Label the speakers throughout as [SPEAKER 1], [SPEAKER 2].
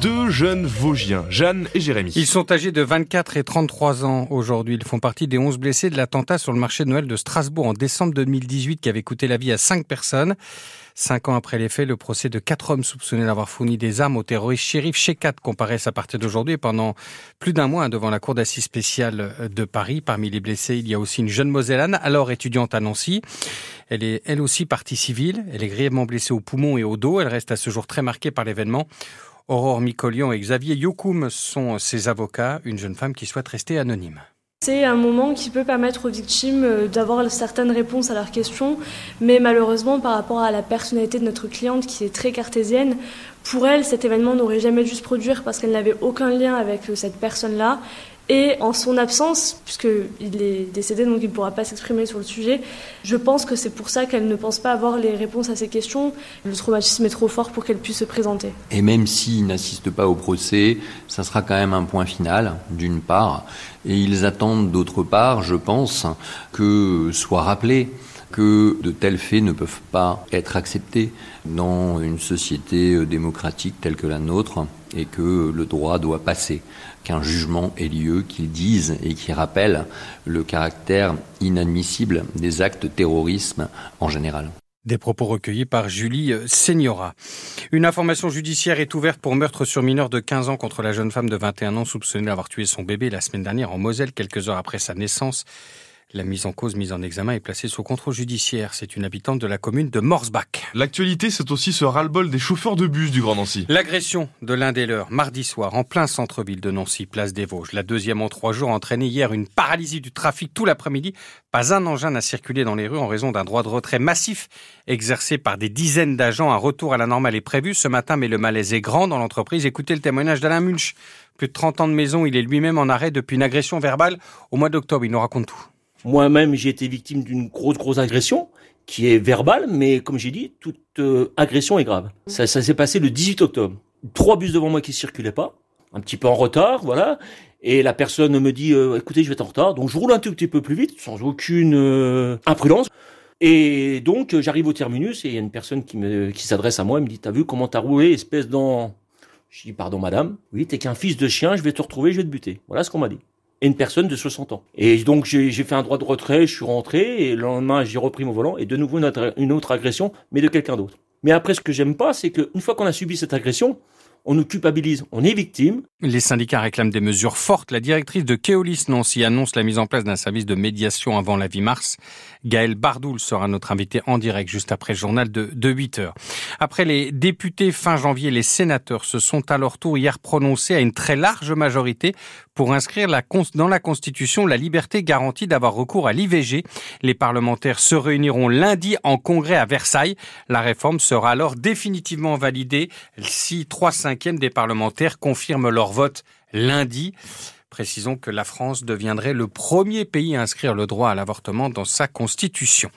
[SPEAKER 1] deux jeunes Vosgiens, Jeanne et Jérémy.
[SPEAKER 2] Ils sont âgés de 24 et 33 ans aujourd'hui. Ils font partie des 11 blessés de l'attentat sur le marché de Noël de Strasbourg en décembre 2018 qui avait coûté la vie à cinq personnes. Cinq ans après les faits, le procès de quatre hommes soupçonnés d'avoir fourni des armes au terroriste shérif Shekat comparaissent à partir d'aujourd'hui pendant plus d'un mois devant la cour d'assises spéciale de Paris. Parmi les blessés, il y a aussi une jeune Mosellane, alors étudiante à Nancy. Elle est elle aussi partie civile. Elle est grièvement blessée au poumon et au dos. Elle reste à ce jour très marquée par l'événement. Aurore Micolion et Xavier Yokoum sont ses avocats, une jeune femme qui souhaite rester anonyme.
[SPEAKER 3] C'est un moment qui peut permettre aux victimes euh, d'avoir certaines réponses à leurs questions, mais malheureusement par rapport à la personnalité de notre cliente qui est très cartésienne, pour elle cet événement n'aurait jamais dû se produire parce qu'elle n'avait aucun lien avec euh, cette personne-là et en son absence, puisqu'il est décédé, donc il ne pourra pas s'exprimer sur le sujet, je pense que c'est pour ça qu'elle ne pense pas avoir les réponses à ces questions. Le traumatisme est trop fort pour qu'elle puisse se présenter.
[SPEAKER 4] Et même s'ils n'assistent pas au procès, ça sera quand même un point final, d'une part. Et ils attendent, d'autre part, je pense, que soit rappelé que de tels faits ne peuvent pas être acceptés dans une société démocratique telle que la nôtre et que le droit doit passer, qu'un jugement ait lieu, qu'il dise et qui rappelle le caractère inadmissible des actes de terrorisme en général.
[SPEAKER 2] Des propos recueillis par Julie Seniora. Une information judiciaire est ouverte pour meurtre sur mineur de 15 ans contre la jeune femme de 21 ans soupçonnée d'avoir tué son bébé la semaine dernière en Moselle quelques heures après sa naissance. La mise en cause, mise en examen est placée sous contrôle judiciaire. C'est une habitante de la commune de Morsbach.
[SPEAKER 1] L'actualité, c'est aussi ce ras-le-bol des chauffeurs de bus du Grand Nancy.
[SPEAKER 2] L'agression de l'un des leurs, mardi soir, en plein centre-ville de Nancy, place des Vosges. La deuxième en trois jours a entraîné hier une paralysie du trafic tout l'après-midi. Pas un engin n'a circulé dans les rues en raison d'un droit de retrait massif exercé par des dizaines d'agents. Un retour à la normale est prévu ce matin, mais le malaise est grand dans l'entreprise. Écoutez le témoignage d'Alain Munch. Plus de 30 ans de maison, il est lui-même en arrêt depuis une agression verbale au mois d'octobre. Il nous raconte tout.
[SPEAKER 5] Moi-même, j'ai été victime d'une grosse, grosse agression qui est verbale, mais comme j'ai dit, toute euh, agression est grave. Ça, ça s'est passé le 18 octobre. Trois bus devant moi qui circulaient pas, un petit peu en retard, voilà. Et la personne me dit, euh, écoutez, je vais être en retard, donc je roule un tout petit peu plus vite, sans aucune euh, imprudence. Et donc j'arrive au terminus et il y a une personne qui qui s'adresse à moi, elle me dit, t'as vu comment t'as roulé, espèce d'en... Je dis, pardon madame, oui, t'es qu'un fils de chien, je vais te retrouver, je vais te buter. Voilà ce qu'on m'a dit et une personne de 60 ans. Et donc j'ai fait un droit de retrait, je suis rentré, et le lendemain j'ai repris mon volant, et de nouveau une autre, agression, mais de quelqu'un d'autre. Mais après, ce que j'aime pas, c'est qu'une fois qu'on a subi cette agression, on nous culpabilise, on est victime.
[SPEAKER 2] Les syndicats réclament des mesures fortes. La directrice de Keolis Nancy annonce la mise en place d'un service de médiation avant la vie mars. Gaël Bardoul sera notre invité en direct juste après le journal de, 8 heures. Après les députés fin janvier, les sénateurs se sont à leur tour hier prononcés à une très large majorité pour inscrire dans la Constitution la liberté garantie d'avoir recours à l'IVG. Les parlementaires se réuniront lundi en congrès à Versailles. La réforme sera alors définitivement validée si 3 5 cinquième des parlementaires confirment leur vote lundi. Précisons que la France deviendrait le premier pays à inscrire le droit à l'avortement dans sa constitution.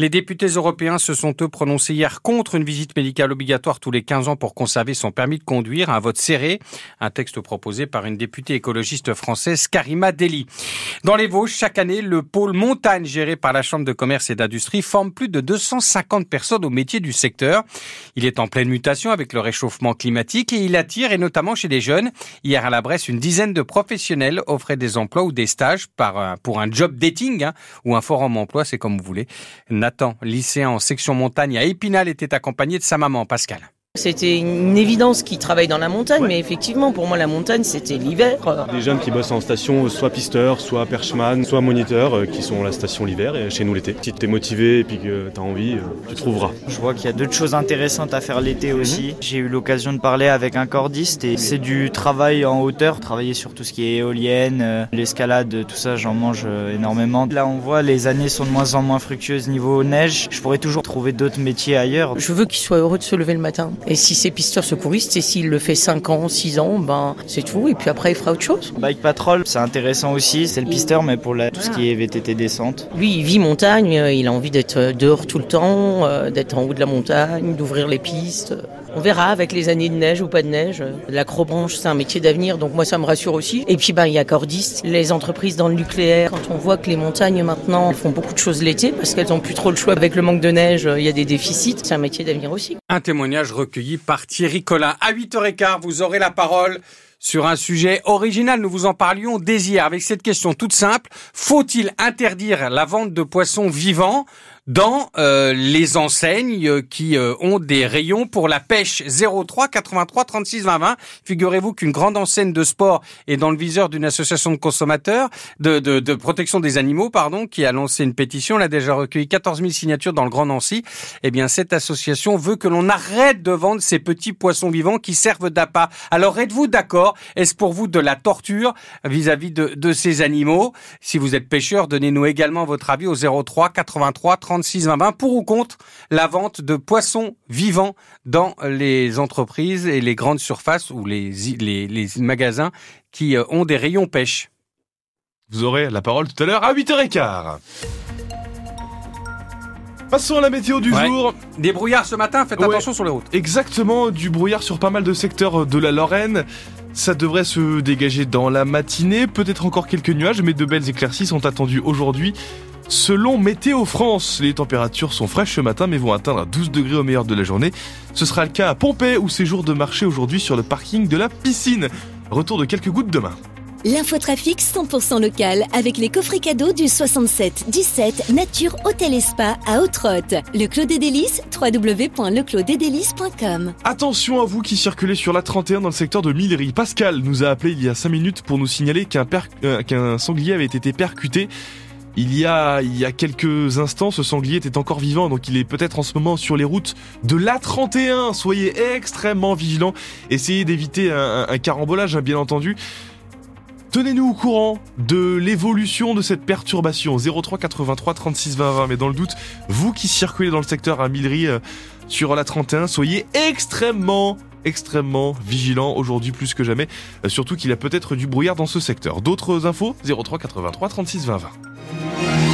[SPEAKER 2] Les députés européens se sont eux prononcés hier contre une visite médicale obligatoire tous les 15 ans pour conserver son permis de conduire, un vote serré, un texte proposé par une députée écologiste française Karima Deli. Dans les Vosges, chaque année, le pôle montagne géré par la Chambre de commerce et d'industrie forme plus de 250 personnes au métier du secteur. Il est en pleine mutation avec le réchauffement climatique et il attire, et notamment chez les jeunes. Hier à la Bresse, une dizaine de professionnels offrait des emplois ou des stages pour un job dating hein, ou un forum emploi, c'est comme vous voulez. Nathan, lycéen en section montagne à Épinal, était accompagné de sa maman, Pascal.
[SPEAKER 6] C'était une évidence qu'ils travaillent dans la montagne, mais effectivement, pour moi, la montagne, c'était l'hiver.
[SPEAKER 7] Des jeunes qui bossent en station, soit pisteurs, soit perchman, soit moniteurs, euh, qui sont à la station l'hiver et chez nous l'été. Si tu es motivé et puis que tu as envie, euh, tu trouveras.
[SPEAKER 8] Je vois qu'il y a d'autres choses intéressantes à faire l'été mhm. aussi. J'ai eu l'occasion de parler avec un cordiste et c'est du travail en hauteur, travailler sur tout ce qui est éolienne, euh, l'escalade, tout ça, j'en mange énormément. Là, on voit les années sont de moins en moins fructueuses niveau neige. Je pourrais toujours trouver d'autres métiers ailleurs.
[SPEAKER 6] Je veux qu'ils soient heureux de se lever le matin. Et si c'est pisteur secouriste, et s'il le fait 5 ans, 6 ans, ben c'est tout. Et puis après, il fera autre chose.
[SPEAKER 8] Bike Patrol, c'est intéressant aussi. C'est le pisteur, mais pour tout ce qui est VTT descente.
[SPEAKER 6] Lui, il vit montagne. Euh, il a envie d'être dehors tout le temps, euh, d'être en haut de la montagne, d'ouvrir les pistes. On verra avec les années de neige ou pas de neige. L'acrobranche, c'est un métier d'avenir, donc moi ça me rassure aussi. Et puis ben il y a Cordis, les entreprises dans le nucléaire. Quand on voit que les montagnes maintenant font beaucoup de choses l'été parce qu'elles ont plus trop le choix avec le manque de neige, il y a des déficits. C'est un métier d'avenir aussi.
[SPEAKER 2] Un témoignage recueilli par Thierry Collin. À 8h15, vous aurez la parole sur un sujet original. Nous vous en parlions dès hier avec cette question toute simple. Faut-il interdire la vente de poissons vivants? Dans euh, les enseignes qui euh, ont des rayons pour la pêche 03 83 36 20 20. Figurez-vous qu'une grande enseigne de sport est dans le viseur d'une association de consommateurs de, de, de, protection des animaux, pardon, qui a lancé une pétition. Elle a déjà recueilli 14 000 signatures dans le Grand Nancy. Eh bien, cette association veut que l'on arrête de vendre ces petits poissons vivants qui servent d'appât. Alors, êtes-vous d'accord? Est-ce pour vous de la torture vis-à-vis de, de ces animaux? Si vous êtes pêcheur, donnez-nous également votre avis au 03 83 36 36 pour ou contre la vente de poissons vivants dans les entreprises et les grandes surfaces ou les, les, les magasins qui euh, ont des rayons pêche.
[SPEAKER 1] Vous aurez la parole tout à l'heure à 8h15. Passons à la météo du jour.
[SPEAKER 2] Des brouillards ce matin, faites attention sur les routes.
[SPEAKER 1] Exactement, du brouillard sur pas mal de secteurs de la Lorraine. Ça devrait se dégager dans la matinée, peut-être encore quelques nuages, mais de belles éclaircies sont attendues aujourd'hui. Selon Météo France, les températures sont fraîches ce matin mais vont atteindre 12 degrés au meilleur de la journée. Ce sera le cas à Pompée où c'est jour de marché aujourd'hui sur le parking de la piscine. Retour de quelques gouttes demain.
[SPEAKER 9] L'infotrafic 100% local avec les coffrets cadeaux du 67 17 Nature Hôtel et Spa à haute Le Clos des Délices, www.leclosdesdélices.com.
[SPEAKER 1] Attention à vous qui circulez sur la 31 dans le secteur de Millery. Pascal nous a appelé il y a 5 minutes pour nous signaler qu'un euh, sanglier avait été percuté. Il y a, il y a quelques instants, ce sanglier était encore vivant, donc il est peut-être en ce moment sur les routes de l'A31. Soyez extrêmement vigilants. Essayez d'éviter un, carambolage, hein, bien entendu. Tenez-nous au courant de l'évolution de cette perturbation. 03 83 36 20 20. Mais dans le doute, vous qui circulez dans le secteur à Millery euh, sur la 31, soyez extrêmement extrêmement vigilants aujourd'hui plus que jamais, euh, surtout qu'il y a peut-être du brouillard dans ce secteur. D'autres infos 03 83 36 20 20. Bye.